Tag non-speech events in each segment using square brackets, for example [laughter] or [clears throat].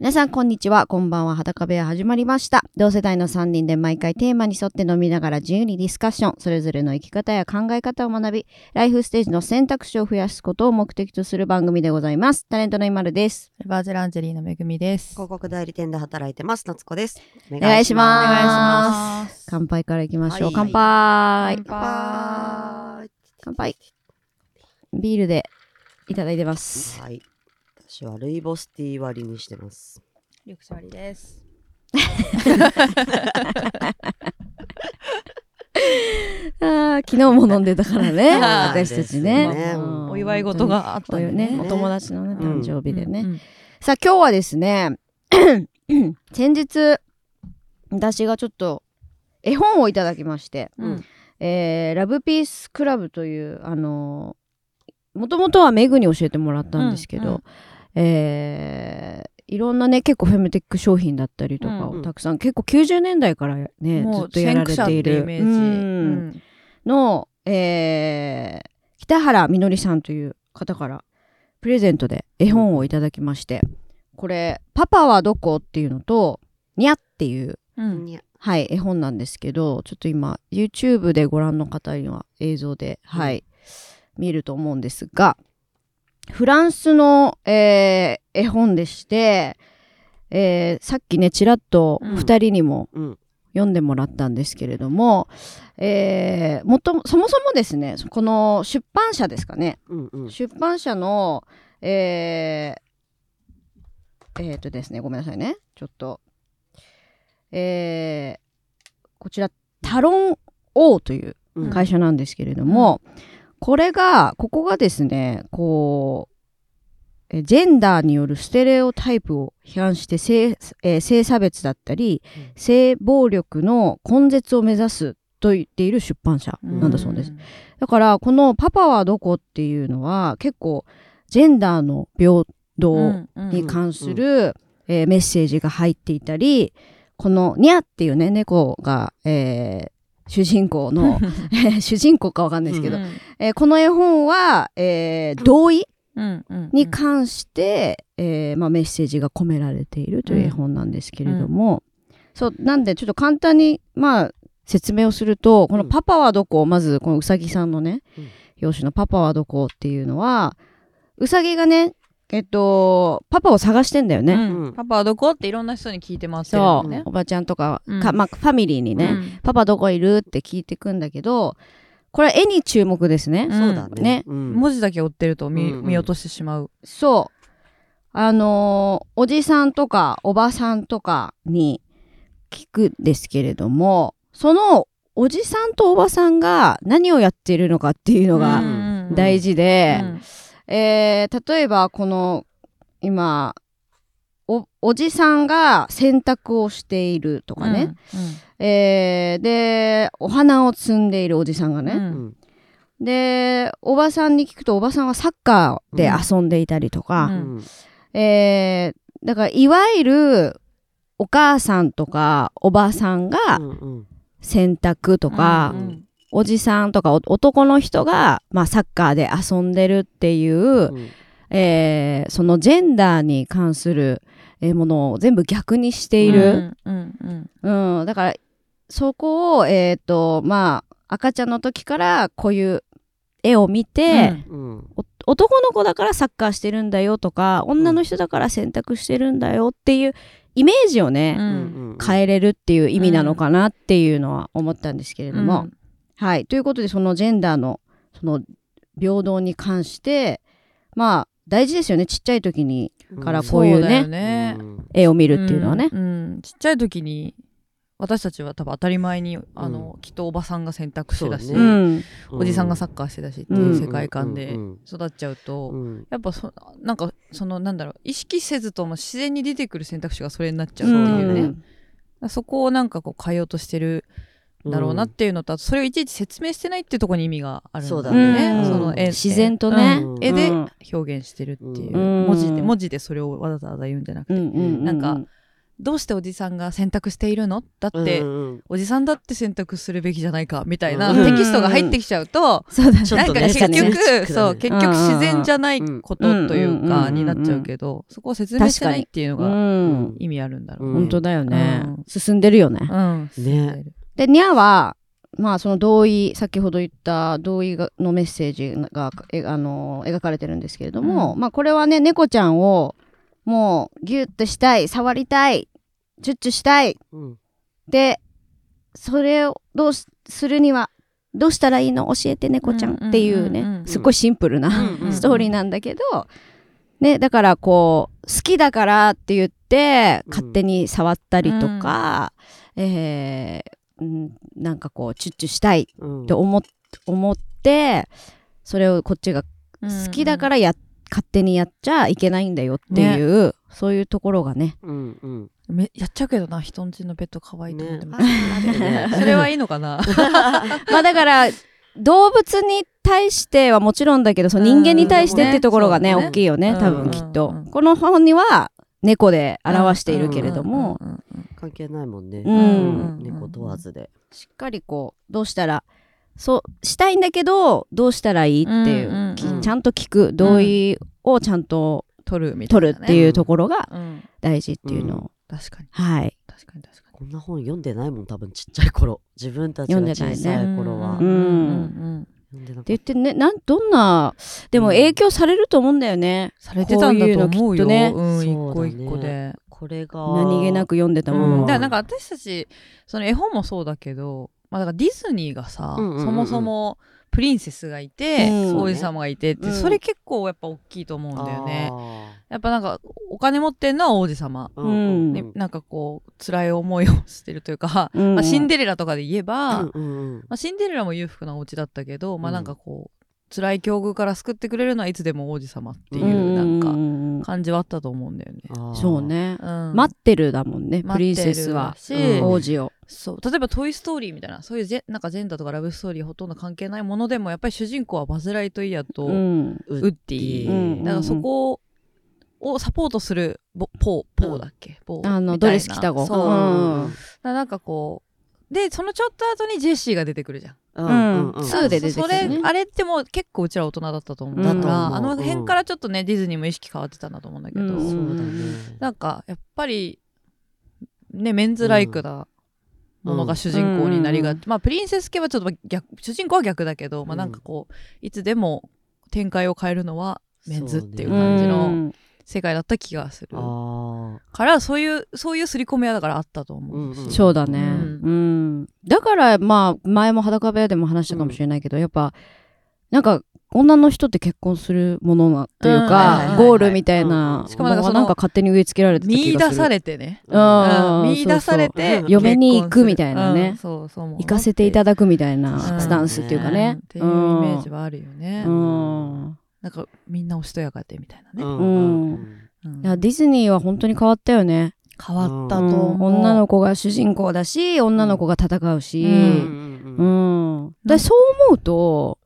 皆さん、こんにちは。こんばんは。裸部屋始まりました。同世代の3人で毎回テーマに沿って飲みながら自由にディスカッション、それぞれの生き方や考え方を学び、ライフステージの選択肢を増やすことを目的とする番組でございます。タレントの今るです。バージェランジェリーのめぐみです。広告代理店で働いてます夏子ですおお願いしますお願いします。乾杯からいきましょう。はい乾杯乾杯乾杯ビールでいただいてます。はい私はルイボスティー割りにしてますリュクシャリです。[laughs] あー昨日も飲んでたからね。[laughs] はい私たちね。ですねうんお祝い事があったんでね。おね、お友達のね、うん誕生日でね。うんさあ今日はですね [clears throat] 先日私がちょっと絵本をいただきまして、うんえーラブピースクラブというあのもともとはメグに教えてもらったんですけど、うんうんえーいろんなね結構フェムテック商品だったりとかうんをたくさん、結構90年代からねもうずっとやられている。の、えー北原みのりさんという方からプレゼントで絵本をいただきましてこれ「パパはどこ?」っていうのと「にゃ」っていう、うん。はい、絵本なんですけどちょっと今 YouTube でご覧の方には映像で、はい見えると思うんですがフランスの、えー絵本でして、えーさっきねちらっとうん。2人にもうん。読んでもらったんですけれども、えーもともそもそもですねこの出版社ですかね、うんうん。出版社のえー、えーとですねごめんなさいね。ちょっと。えーこちらタロン王といううん。会社なんですけれども、これがここがですねこうえジェンダーによるステレオタイプを批判して性,、えー性差別だったり、うん性暴力の根絶を目指すと言っている出版社なんだそうです。。だからこの「パパはどこ?」っていうのは結構ジェンダーの平等に関する、えーメッセージが入っていたりこのニャっていうね猫が、えー主人公の [laughs] [laughs] 主人公かわかんないですけど、うんえーこの絵本は、えー同意うんうんに関して、えーまあ、メッセージが込められているという絵本なんですけれども、そうなんでちょっと簡単にまあ説明をするとこの「パパはどこ?」まずこのうさぎさんのね、うん表紙の「パパはどこ?」っていうのはうさぎがねえっとパパを探してんだよね。うん。パパはどこ？っていろんな人に聞いて回ってるそう。おばちゃんとか,、うん。かまあ、ファミリーにね、うん。パパどこいる？って聞いてくんだけどこれは絵に注目ですね。うん。そうだね。ね。うん。文字だけ追ってると見うんうん。見落としてしまう。そう。あのーおじさんとかおばさんとかに聞くんですけれども、そのおじさんとおばさんが何をやっているのかっていうのがうん。大事で、うんえー例えばこの今お、おじさんが洗濯をしているとかね、えーで、お花を摘んでいるおじさんがね、うん。うん。で、おばさんに聞くとおばさんはサッカーで遊んでいたりとか、うん。うんえーだからいわゆるお母さんとかおばさんがうんうん。洗濯とか、うんおじさんとかお男の人が、まあ、サッカーで遊んでるっていう、うん。えーそのジェンダーに関するえーものを全部逆にしている、うんうんうん。だからそこを、えーとまあ、赤ちゃんの時からこういう絵を見て、男の子だからサッカーしてるんだよとか女の人だから洗濯してるんだよっていうイメージをね、変えれるっていう意味なのかなっていうのは思ったんですけれども、はい。ということでそのジェンダーのその平等に関してまあ大事ですよね。ちっちゃい時にからこういうねうん絵を見るっていうのはね。うん。うん。ちっちゃい時に私たちは多分当たり前にあの、きっとおばさんが洗濯してたし、ね。ん。おじさんがサッカーしてたしっていう世界観でうん。育っちゃうと、うん。やっぱそなんかそのなんだろう意識せずとも自然に出てくる選択肢がそれになっちゃうっていうね、うん。そこをなんかこう変えようとしてるんだろうなっていうのと、あとそれをいちいち説明してないっていうところに意味があるんだろうそうね。だねその絵自然とね。うん。絵でうん。表現してるっていう、うん。文字で文字でそれをわざわざ言うんじゃなくて、うんうんうんなんかどうしておじさんが選択しているの？だって、うんうんおじさんだって選択するべきじゃないかみたいなうん。テキストが入ってきちゃうと、そうだね。なんか結局、そう結局自然じゃないことというかうんになっちゃうけど、そこを説明してないっていうのうがん。意味あるんだろうね。本当だよね、うん。進んでるよね、うん。ねでニャはまあその同意先ほど言った同意がのメッセージがえあの描かれてるんですけれども、うまあこれはね猫ちゃんをもうギュッとしたい触りたいチュッチュしたいうん。でそれをどうしするにはどうしたらいいの？教えて猫ちゃん。っていううんうんうん。うねんすっごいシンプルなうんうん [laughs] ストーリーなんだけど、ね、だからこう好きだからって言ってうん。勝手に触ったりとか、えーうんなんかこうチュッチュしたいうん。って思っ思ってそれをこっちが好きだからや、勝手にやっちゃいけないんだよっていう、そういうところがね。うんうん。めやっちゃうけどな人んちのベッド可愛いと思ってねも、ね。[laughs] それはいいのかな？[laughs] まあだから動物に対してはもちろんだけどその人間に対してっていうところがね,、ね大きいよね多分きっと、うんうんうん。この本には猫で表しているけれども、うんうんうんうん関係ないもんね。うん。うん。猫問わずで。しっかりこうどうしたらそうしたいんだけどどうしたらいいっていう、うんうんきうんちゃんと聞く同意をちゃんと取るみたいな、ね、取るっていうところがうん大事っていうのを、確かに。はい、確かに確かに。こんな本読んでないもん多分ちっちゃい頃。自分たちが小さい頃は。うん。うん読んでなかっって言ってねなんどんなでも影響されると思うんだよね、されてたんだと思うよ。ねうん、一そうだね個一個で、たこれが。何気なく読んでたもの。は、だからなんか私たちその絵本もそうだけど、まあ、だからディズニーがさ、うんうんうんうん。そもそもプリンセスがいて、うん。王子様がいてって、うん。それ結構やっぱ大きいと思うんだよね。あやっぱなんかお金持ってんのは王子様、ーうん。ねなんかこう辛い思いをしてるというか、[laughs] うん。まあ、シンデレラとかで言えば、うんまあ、シンデレラも裕福なお家だったけど、まあうん。なんかこう辛い境遇から救ってくれるのはいつでも王子様っていううん。なん感じはあったと思うんだよね。そうね、うん。待ってるだもんねプリン待ってるセスは。し、うん。王子を、そう。例えば「トイ・ストーリー」みたいなそういうジェなんかジェンダーとかラブストーリーほとんど関係ないものでもやっぱり主人公はバズ・ライトイヤーとウうん。ッディ、うん。だからそこをサポートするボポーポーだっけ、ポーみたいな。あのドレス着た子。そう、うん。らなんかこうでそのちょっと後にジェシーが出てくるじゃん。うんうん。うんツーで出てそくるねれあれってもう結構うちら大人だったと思う。から、あの辺からちょっとねディズニーも意識変わってたんだと思うんだけど、うん。そうだね。なんかやっぱりねメンズライクなものが主人公になりがち、うん。まあプリンセス系はちょっと逆主人公は逆だ。けど、まあなんかこういつでも展開を変えるのはメンズっていう感じの。うん世界だった気がする、あからそういうそういう刷り込みはだからあったと思う。し、うんうん。そうだね、ううん。だからまあ前も裸部屋でも話したかもしれないけど、やっぱなんか女の人って結婚するものなっていううんはいはいはい。かゴールみたいなうんしかもなんかそのなんか勝手に植え付けられてた気がする。見出されてね、うん。見出されて嫁に行くみたいなね。うん。そうそう行かせていただくみたいなうん。スタンスっていうかね、っていうイメージはあるよね、うんなんかみんなおしとやかでみたいなね、うんうん。うんいやディズニーは本当に変わったよね、変わったとうん。女の子が主人公だし女の子が戦うし、ううんんうん。うん、でそう思うと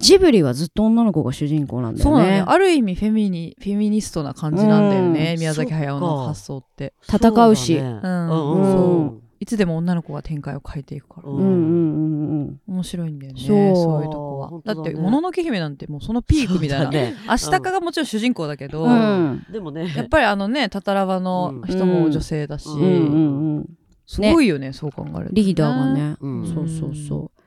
ジブリはずっと女の子が主人公なんだそうなんだよ。ねよある意味フェミニフェミニストな感じなんだよね、うん。宮崎駿の発想って。戦うし。そだね。うん。うんうん。う。んいつでも女の子が展開を変えていくから、うん。うんうんうんうん面白いんだよねそう。そういうとこは。だって「もののけ姫」なんてもうそのピークみたいな、ね。アシタカがもちろん主人公だけど、うん。でもね。やっぱりあのねタタラバの人も女性だし、うんうんうんうん。すごいよねそう考えると、リーダーがね、うん。そうそうそう。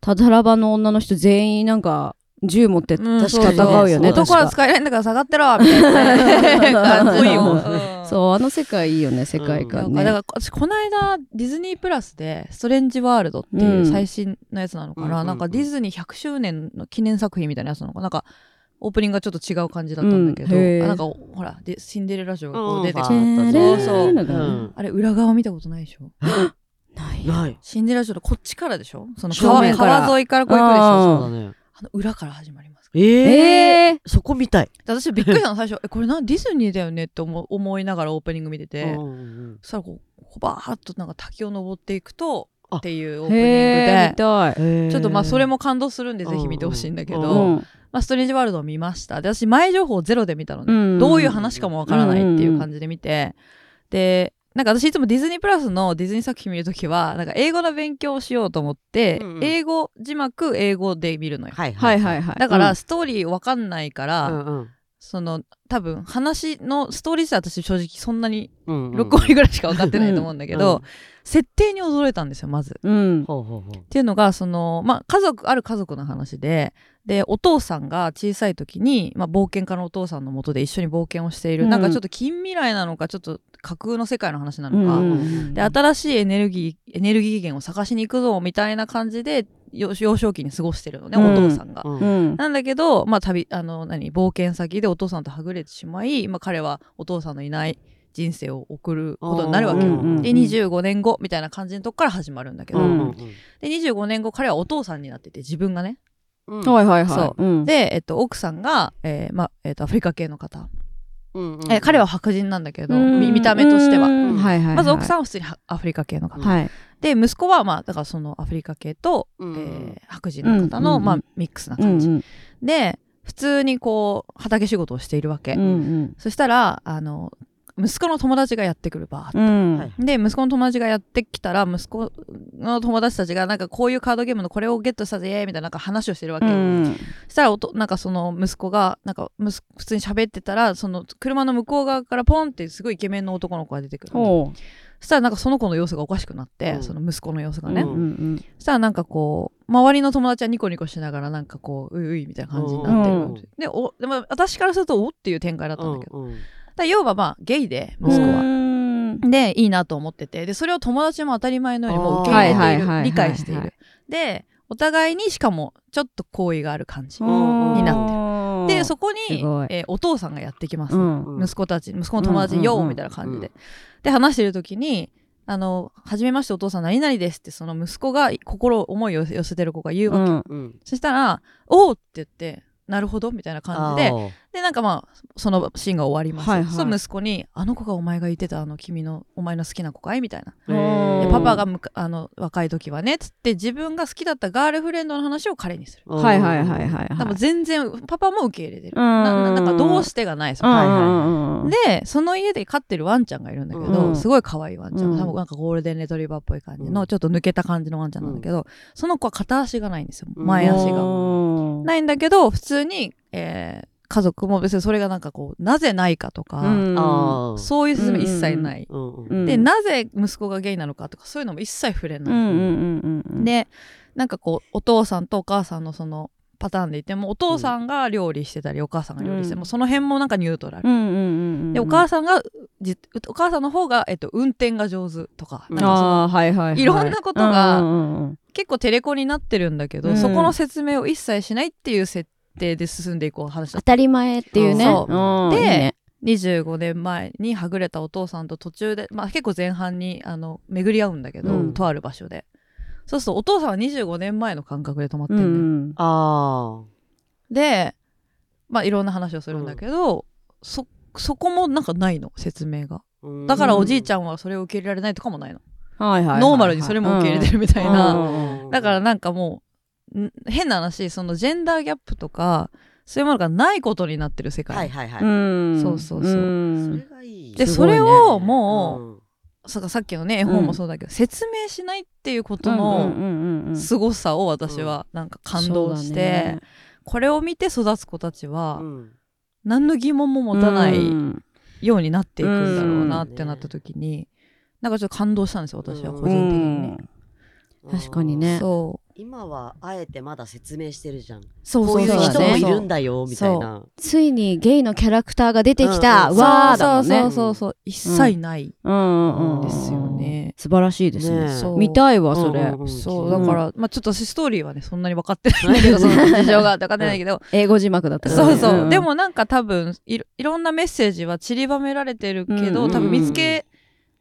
ただらばの女の人全員なんか銃持ってうん確か戦うよね、男は使えないんだから下がってろみたいな。ね感じよ、うん。そうあの世界いいよね世界観ね、だから私この間ディズニープラスで「ストレンジワールド」っていう最新のやつなのかな、なんかディズニー100周年の記念作品みたいなやつなのかな。なんかオープニングがちょっと違う感じだったんだけど、なんかほらでシンデレラ城がこう出てきて、うんそうそう。あれ裏側見たことないでしょ？ない。ない。シンデレラ城のこっちからでしょ？その正川沿いからこう行くでしょ？そうだねあの裏から始まりますえええー、そこ見たい。で私びっくりしたの最初。えこれなディズニーだよねって思思いながらオープニング見てて、うんうんそしたらこうバーッとなんか滝を登っていくとあ。っていうオープニングで。ちょっとまあそれもも感動するんでぜひ見てほしいんだけど、うんうんまあ、ストレンジワールドを見ました。で私前情報ゼロで見たのね、うん。どういう話かもわからないっていう感じで見て、でなんか私いつもディズニープラスのディズニー作品見るときは、なんか英語の勉強をしようと思って、うんうん英語字幕英語で見るのよ。はいはいはいはい。だから、うんストーリーわかんないから、うんうんその多分話のストーリー自体私正直そんなにうんうん。6割ぐらいしか分かってないと思うんだけど、うん設定に驚いたんですよまず。うん。っていうのがその、まあ、家族ある家族の話ででお父さんが小さい時に、まあ、冒険家のお父さんのもとで一緒に冒険をしている、うん。なんかちょっと近未来なのかちょっと架空の世界の話なのか、で新しいエネルギーエネルギー源を探しに行くぞみたいな感じで幼幼少期に過ごしてるのね、うんお父さんが。うんうん。なんだけど、まあ、旅あの何冒険先でお父さんとはぐれてしまい、まあ、彼はお父さんのいない人生を送ることになるわけよ。うんうんで25年後みたいな感じのとこから始まるんだけど、うんうんで25年後彼はお父さんになってて自分がねうんはいはいはい。で、えっと、奥さんが、えーまあえっと、アフリカ系の方、うんうんえー彼は白人なんだけど、見た目としては。うんはいはいはい。まず奥さんは普通にはアフリカ系の方、はい。で息子はまあだからそのアフリカ系と、うん。えー白人の方の、うんまあ、ミックスなうん感じ、うんで普通にこう畑仕事をしているわけ、うんうん。そしたらあの息子の友達がやってくるバーってうん。はい。で息子の友達がやってきたら息子の友達たちがなんかこういうカードゲームのこれをゲットしたぜみたいななんか話をしてるわけ、うんそしたらおとなんかその息子がなんかむす普通に喋ってたらその車の向こう側からポンってすごいイケメンの男の子が出てくるそしたらなんかその子の様子がおかしくなって、うん。その息子の様子うがね、うん。うんそしたらなんかこう周りの友達はニコニコしながらなんかこうういういみたいな感じになってる、うん。でおでも私からするとおっていう展開だったんだけど、うんうん。だ要はまあゲイでうん。息子は。うん。でいいなと思ってて。でそれを友達も当たり前のようにもう受け入れている、はいはい理解していはいるでお互いにしかもちょっと好意がある感じ、んになってでそこすにえーお父さんがやってきます、うん。息子たち息子の友達に「うんうんうん。よー」みたいな感じで、で話してる時に「あの初めましてお父さん何々です」ってその息子が心思いを寄せてる子が言うわけ、そしたら「おー」って言って「なるほど」みたいな感じででなんかまあそのシーンが終わります、はいはい。そう息子に「あの子がお前が言ってたあの君のお前の好きな子かい?」みたいな。パパがむかあの若い時はねつって自分が好きだったガールフレンドの話を彼にする。はいはいはいはい多分はい全然パパも受け入れてる。うん。なななんかどうしてがないそはいはいでその家で飼ってるワンちゃんがいるんだけど、うん。すごい可愛いワンちゃん、うん。多分なんかゴールデンレトリバーっぽい感じの、うん。ちょっと抜けた感じのワンちゃんなんだけど、その子は片足がないんですよ。前足が。うん。ないんだけど普通に、えー家族も別にそれがなんかこうなぜないかとか、そういう説明一切ない。うんうんうん。でなぜ息子がゲイなのかとかそういうのも一切触れない。うんうんうんうん。でなんかこうお父さんとお母さんのそのパターンでいてもお父さんが料理してたり、お母さんが料理しても、うんその辺もなんかニュートラル。でお母さんがじお母さんの方が、えっと、運転が上手とか,、いはいはいい。ろんなことがうんうんうん。結構テレコになってるんだけど、うん。そこの説明を一切しないっていう設定で進んでいこう話だった。当たり前っていうね。そう。うんでいいね。25年前にはぐれたお父さんと途中で、まあ、結構前半にあの巡り合うんだけど、うん。とある場所で。そうするとお父さんは25年前の感覚で止まってうるのよ、ん。あでまあいろんな話をするんだけど、そそこもなんかないの？説明が。ーだからおじいちゃゃんはそれを受け入れられないとかもないの、はいはいはいはい。ノーマルにそれも受け入れてるみたいな、うんだからなんかもうん変な話そのジェンダーギャップとかそういうものがないことになってる世界、はいはいはい、うん。そうそうそう。ん。それがいい。ですそれをもう、うん。そうかさっきのね絵本もそうだけど、説明しないっていうことうんのうんうんうん。凄さを私はなんか感動しそうだて、ね。これを見て育つ子たちはうん。何の疑問も持たないうん。ようになっていくんだろうなってなった時に、なんかちょっと感動したんですよ私は個人的にね。確かにね。そう。今はあえてまだ説明してるじゃん。そうこういう。そう人もいるんだだよみたいな。ついにゲイのキャラクターが出てきうたん。わーだもんね。そうそうそうそう。一切ない。うん。うん。うん。ですよね。素晴らしいですね。ねそう見たいわそれ。うんうんうん。そう。だから、まあちょっと私ストーリーはねそんなに分かってないんだけどその事情が分かってないけど、英語字幕だったからね。そうそう、ん。でもなんか多分いろいろんなメッセージは散りばめられてるけど、うん。多分見つけ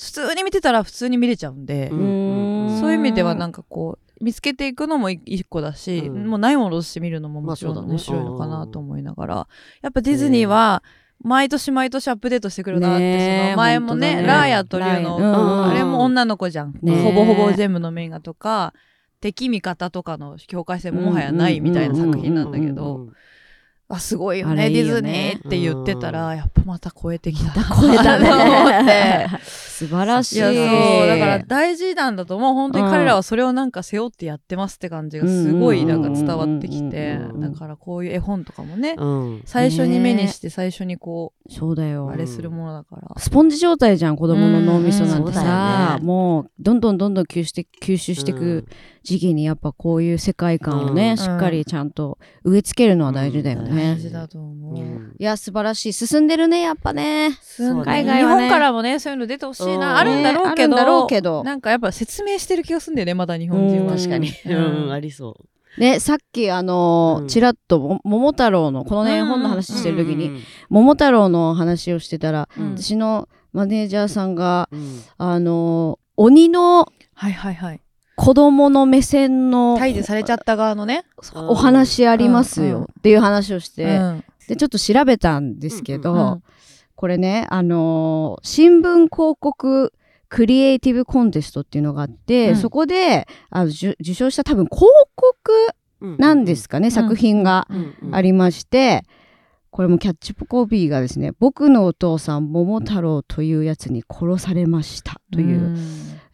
普通に見てたら普通に見れちゃうんで、うんそういう意味ではなんかこう見つけていくのも一一個だし、うん。もうないものとして見るのももちろん面白いのかなと思いながら、やっぱディズニーは毎年毎年アップデートしてくるなって、ねえその前もねね。ラーヤと竜の、ラーヤ。うんあれも女の子じゃん、ほぼほぼ全部のメインがとか敵味方とかの境界線ももはやないみたいな作品なんだけうど、んあすごいよあね。ディズニーって言ってたら、やっぱまた超えてきた超えたね。と思って [laughs] 素晴らしい。そう。だから大事なんだと思う。本当に彼らはそれをなんか背負ってやってますって感じがすごいなんか伝わってきてうんだからこういう絵本とかもねうん。最初に目にして最初にこそうだよ。うあれするものだから。スポンジ状態じゃん子供の脳みそなんてうんそうださ、よね。もうどんどんどんどん吸収して吸収していく時期にやっぱこういう世界観をね、うん。しっかりちゃんと植え付けるのは大事だようん。ね。大事だと思う。うん。いや素晴らしい。進んでるねやっぱね。ね海外はね。日本からもねそういうの出てほしいな、うん。あるんだろうけど,、うけど。なんかやっぱ説明してる気がするんだよねまだ日本人は。うん。確かに。ううん。ん、ありそう。ねさっきあのーうん。ちらっとも桃太郎のこのねうん。絵本の話してる時に、うん。桃太郎の話をしてたら、うん。私のマネージャーさんがうん。あのー鬼のはいはいはい。子供の目線の退治されちゃった側のね、お話ありますうん。うん。よっていう話をして、うん。でちょっと調べたんですけど、うんこれねあのー新聞広告クリエイティブコンテストっていうのがあって、うん。そこであの受受賞した多分広告うん。なんですかね、作品がうん。うん。ありまして、これもキャッチコピーがですね「僕のお父さん桃太郎というやつに殺されました」という、ん。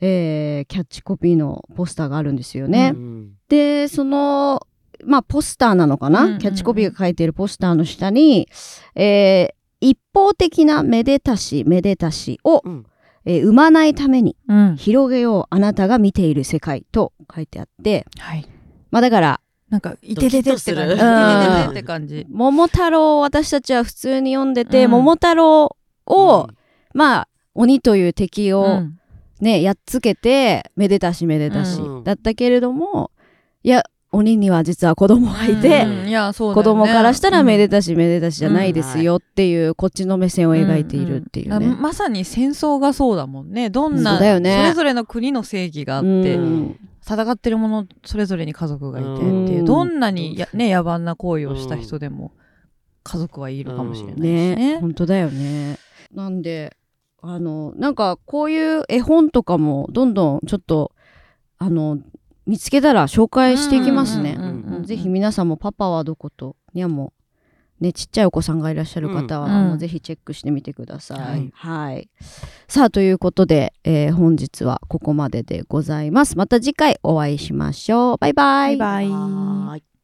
えーキャッチコピーのポスターがあるんですよね。うんでそのまあポスターなのかな、キャッチコピーが書いているポスターの下に、えー一方的なめでたしめでたしを、うん。えー生まないためにうん。広げようあなたが見ている世界と書いてあってはい。まあだからなんかいてててって感じ。いてててって感じ。桃太郎を私たちは普通に読んでて、うん。桃太郎を、まあ鬼という敵をうん。ね、やっつけてめでたしめでたし、うん。だったけれどもいや鬼には実は子供がいて、うん。いやそうだ子供からしたらめでたたしめでたしじゃないですよっていう、こっちの目線を描いているっていうね。まさに戦争がそうだもんね。どんなそれぞれの国の正義があって、うん。戦ってるものそれぞれに家族がいてっていう、うん。どんなにや、ね、野蛮な行為をした人でも家族はいるかもしれないしね。ね本当だよね。なんであのなんかこういう絵本とかもどんどんちょっとあの見つけたら紹介していきますねうんうんうんうん。ぜひ皆さんもパパはどことにゃんもねちっちゃいお子さんがいらっしゃる方は、ぜひチェックしてみてください。ははいい。さあということで、えー本日はここまででございます。また次回お会いしましょう。バイバイ。バイバイ